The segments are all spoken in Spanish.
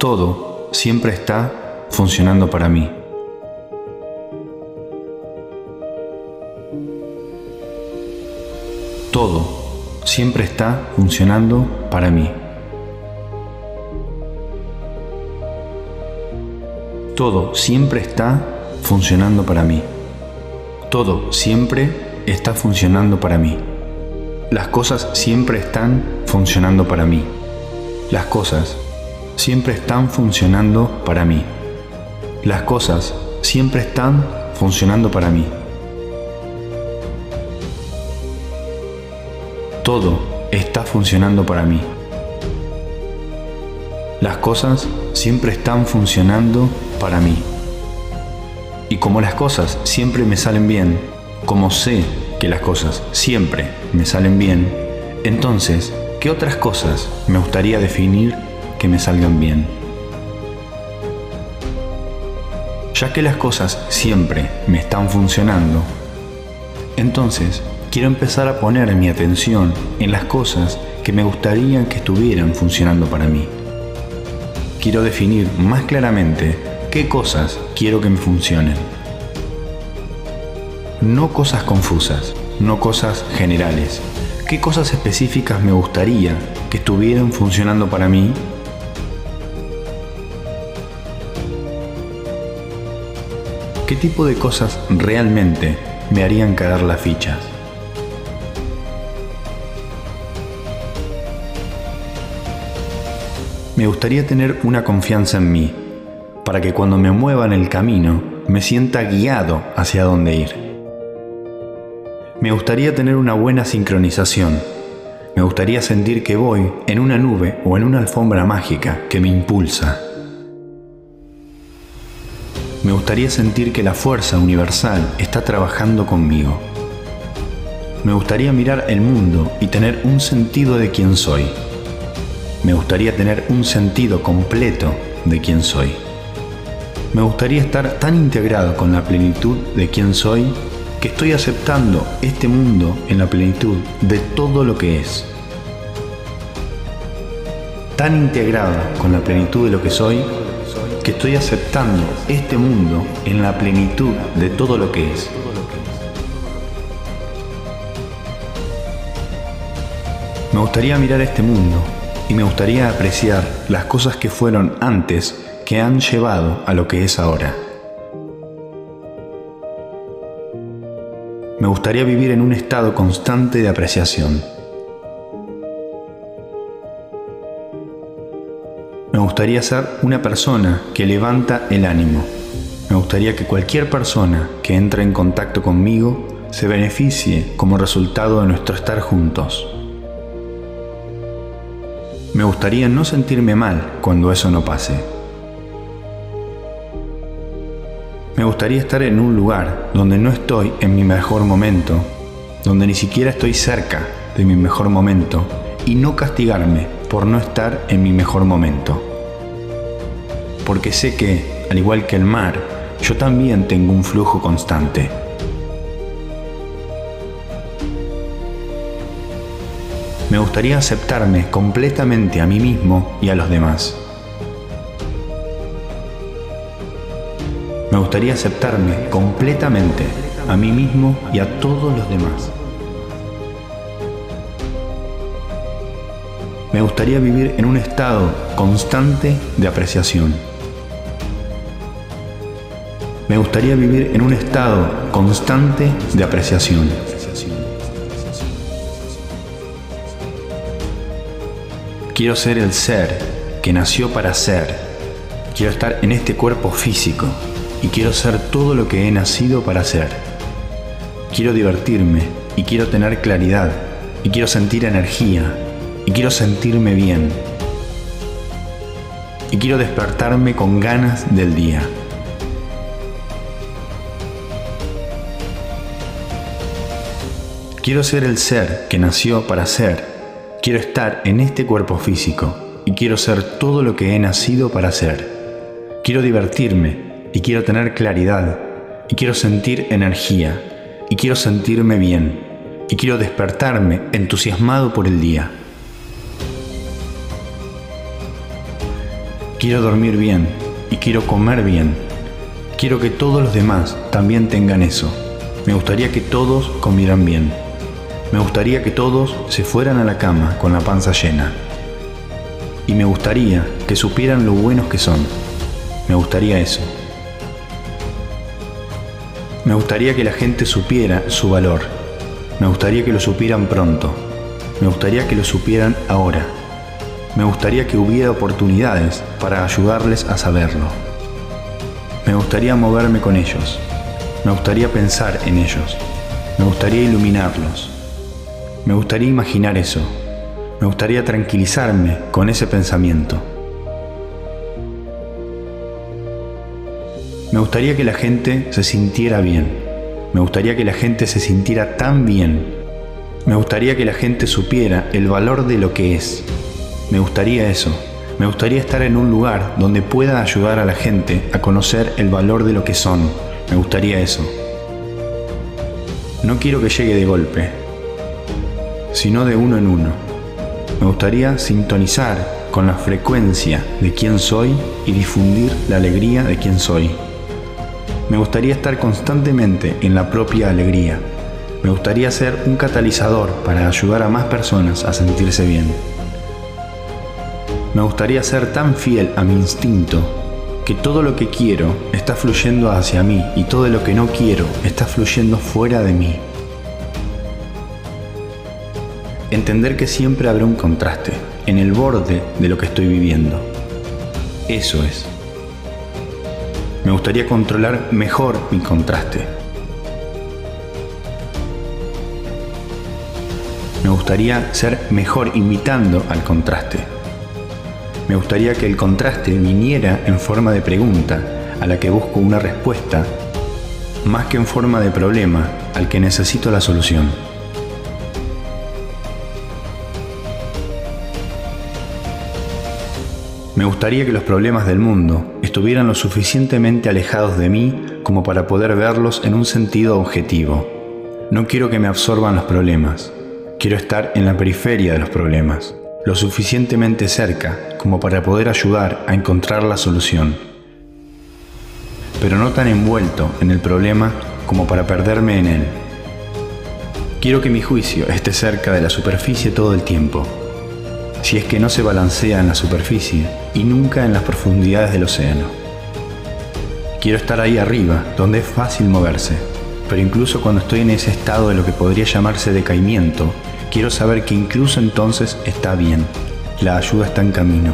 Todo siempre está funcionando para mí. Todo siempre está funcionando para mí. Todo siempre está funcionando para mí. Todo siempre está funcionando para mí. Las cosas siempre están funcionando para mí. Las cosas siempre están funcionando para mí. Las cosas siempre están funcionando para mí. Todo está funcionando para mí. Las cosas siempre están funcionando para mí. Y como las cosas siempre me salen bien, como sé que las cosas siempre me salen bien, entonces, ¿qué otras cosas me gustaría definir que me salgan bien? Ya que las cosas siempre me están funcionando, entonces quiero empezar a poner mi atención en las cosas que me gustaría que estuvieran funcionando para mí quiero definir más claramente qué cosas quiero que me funcionen. No cosas confusas, no cosas generales. ¿Qué cosas específicas me gustaría que estuvieran funcionando para mí? ¿Qué tipo de cosas realmente me harían caer las fichas? Me gustaría tener una confianza en mí, para que cuando me mueva en el camino me sienta guiado hacia dónde ir. Me gustaría tener una buena sincronización. Me gustaría sentir que voy en una nube o en una alfombra mágica que me impulsa. Me gustaría sentir que la fuerza universal está trabajando conmigo. Me gustaría mirar el mundo y tener un sentido de quién soy me gustaría tener un sentido completo de quién soy. Me gustaría estar tan integrado con la plenitud de quién soy que estoy aceptando este mundo en la plenitud de todo lo que es. Tan integrado con la plenitud de lo que soy que estoy aceptando este mundo en la plenitud de todo lo que es. Me gustaría mirar este mundo y me gustaría apreciar las cosas que fueron antes que han llevado a lo que es ahora. Me gustaría vivir en un estado constante de apreciación. Gustaría ser una persona que levanta el ánimo. Me gustaría que cualquier persona que entre en contacto conmigo se beneficie como resultado de nuestro estar juntos. Me gustaría no sentirme mal cuando eso no pase. Me gustaría estar en un lugar donde no estoy en mi mejor momento, donde ni siquiera estoy cerca de mi mejor momento y no castigarme por no estar en mi mejor momento. Porque sé que, al igual que el mar, yo también tengo un flujo constante me gustaría aceptarme completamente a mí mismo y a los demás. Me gustaría aceptarme completamente a mí mismo y a todos los demás. Me gustaría vivir en un estado constante de apreciación. Me gustaría vivir en un estado constante de apreciación. Quiero ser el ser que nació para ser. Quiero estar en este cuerpo físico y quiero ser todo lo que he nacido para ser. Quiero divertirme y quiero tener claridad y quiero sentir energía y quiero sentirme bien. Y quiero despertarme con ganas del día. Quiero ser el ser que nació para ser Quiero estar en este cuerpo físico y quiero ser todo lo que he nacido para ser. Quiero divertirme y quiero tener claridad y quiero sentir energía y quiero sentirme bien y quiero despertarme entusiasmado por el día. Quiero dormir bien y quiero comer bien. Quiero que todos los demás también tengan eso. Me gustaría que todos comieran bien. Me gustaría que todos se fueran a la cama con la panza llena. Y me gustaría que supieran lo buenos que son. Me gustaría eso. Me gustaría que la gente supiera su valor. Me gustaría que lo supieran pronto. Me gustaría que lo supieran ahora. Me gustaría que hubiera oportunidades para ayudarles a saberlo. Me gustaría moverme con ellos. Me gustaría pensar en ellos. Me gustaría iluminarlos. Me gustaría imaginar eso. Me gustaría tranquilizarme con ese pensamiento. Me gustaría que la gente se sintiera bien. Me gustaría que la gente se sintiera tan bien. Me gustaría que la gente supiera el valor de lo que es. Me gustaría eso. Me gustaría estar en un lugar donde pueda ayudar a la gente a conocer el valor de lo que son. Me gustaría eso. No quiero que llegue de golpe, sino de uno en uno. Me gustaría sintonizar con la frecuencia de quién soy y difundir la alegría de quién soy. Me gustaría estar constantemente en la propia alegría. Me gustaría ser un catalizador para ayudar a más personas a sentirse bien. Me gustaría ser tan fiel a mi instinto que todo lo que quiero está fluyendo hacia mí y todo lo que no quiero está fluyendo fuera de mí. Entender que siempre habrá un contraste en el borde de lo que estoy viviendo. Eso es. Me gustaría controlar mejor mi contraste. Me gustaría ser mejor imitando al contraste. Me gustaría que el contraste viniera en forma de pregunta a la que busco una respuesta, más que en forma de problema al que necesito la solución. Me gustaría que los problemas del mundo estuvieran lo suficientemente alejados de mí como para poder verlos en un sentido objetivo. No quiero que me absorban los problemas, quiero estar en la periferia de los problemas, lo suficientemente cerca como para poder ayudar a encontrar la solución, pero no tan envuelto en el problema como para perderme en él. Quiero que mi juicio esté cerca de la superficie todo el tiempo, si es que no se balancea en la superficie y nunca en las profundidades del océano. Quiero estar ahí arriba, donde es fácil moverse, pero incluso cuando estoy en ese estado de lo que podría llamarse decaimiento, quiero saber que incluso entonces está bien, la ayuda está en camino.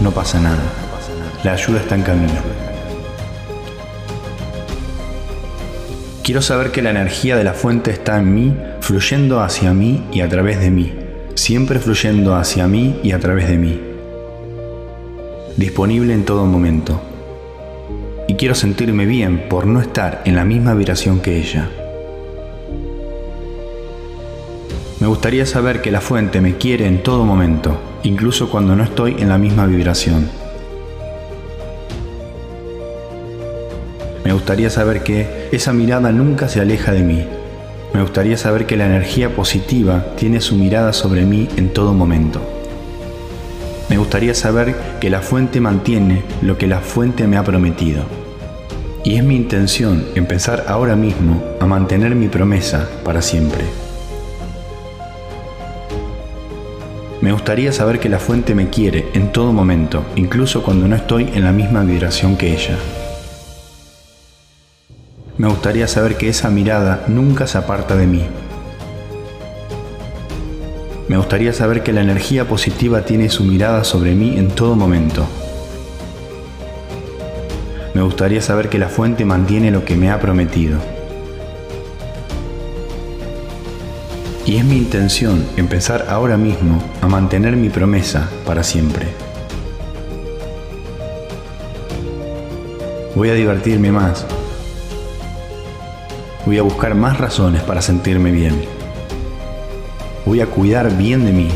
No pasa nada, la ayuda está en camino. Quiero saber que la energía de la fuente está en mí, fluyendo hacia mí y a través de mí, siempre fluyendo hacia mí y a través de mí. Disponible en todo momento. Y quiero sentirme bien por no estar en la misma vibración que ella. Me gustaría saber que la fuente me quiere en todo momento, incluso cuando no estoy en la misma vibración. Me gustaría saber que esa mirada nunca se aleja de mí. Me gustaría saber que la energía positiva tiene su mirada sobre mí en todo momento. Me gustaría saber que la fuente mantiene lo que la fuente me ha prometido. Y es mi intención empezar ahora mismo a mantener mi promesa para siempre. Me gustaría saber que la fuente me quiere en todo momento, incluso cuando no estoy en la misma vibración que ella. Me gustaría saber que esa mirada nunca se aparta de mí. Me gustaría saber que la energía positiva tiene su mirada sobre mí en todo momento. Me gustaría saber que la fuente mantiene lo que me ha prometido. Y es mi intención empezar ahora mismo a mantener mi promesa para siempre. Voy a divertirme más Voy a buscar más razones para sentirme bien. Voy a cuidar bien de mí.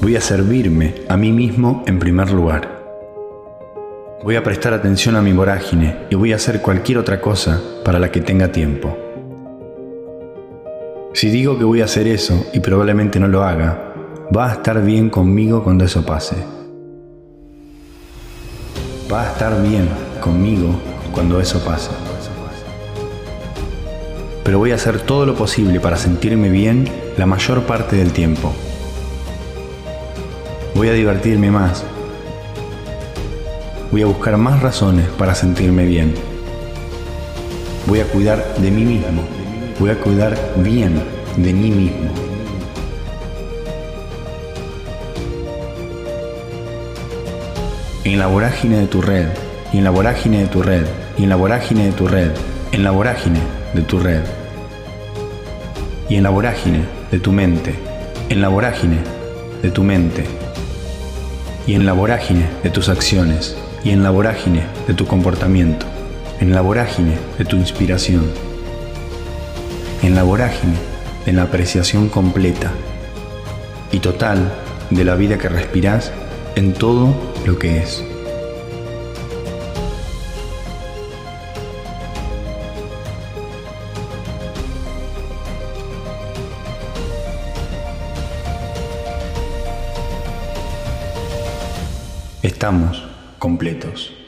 Voy a servirme a mí mismo en primer lugar. Voy a prestar atención a mi vorágine y voy a hacer cualquier otra cosa para la que tenga tiempo. Si digo que voy a hacer eso y probablemente no lo haga, va a estar bien conmigo cuando eso pase. Va a estar bien conmigo cuando eso pase. Pero voy a hacer todo lo posible para sentirme bien la mayor parte del tiempo. Voy a divertirme más. Voy a buscar más razones para sentirme bien. Voy a cuidar de mí mismo. Voy a cuidar bien de mí mismo. En la vorágine de tu red, y en la vorágine de tu red, y en la vorágine de tu red, en la vorágine de tu red, y en la vorágine de tu mente, en la vorágine de tu mente, y en la vorágine de tus acciones, y en la vorágine de tu comportamiento, en la vorágine de tu inspiración, en la vorágine de la apreciación completa y total de la vida que respirás en todo lo que es. Estamos completos.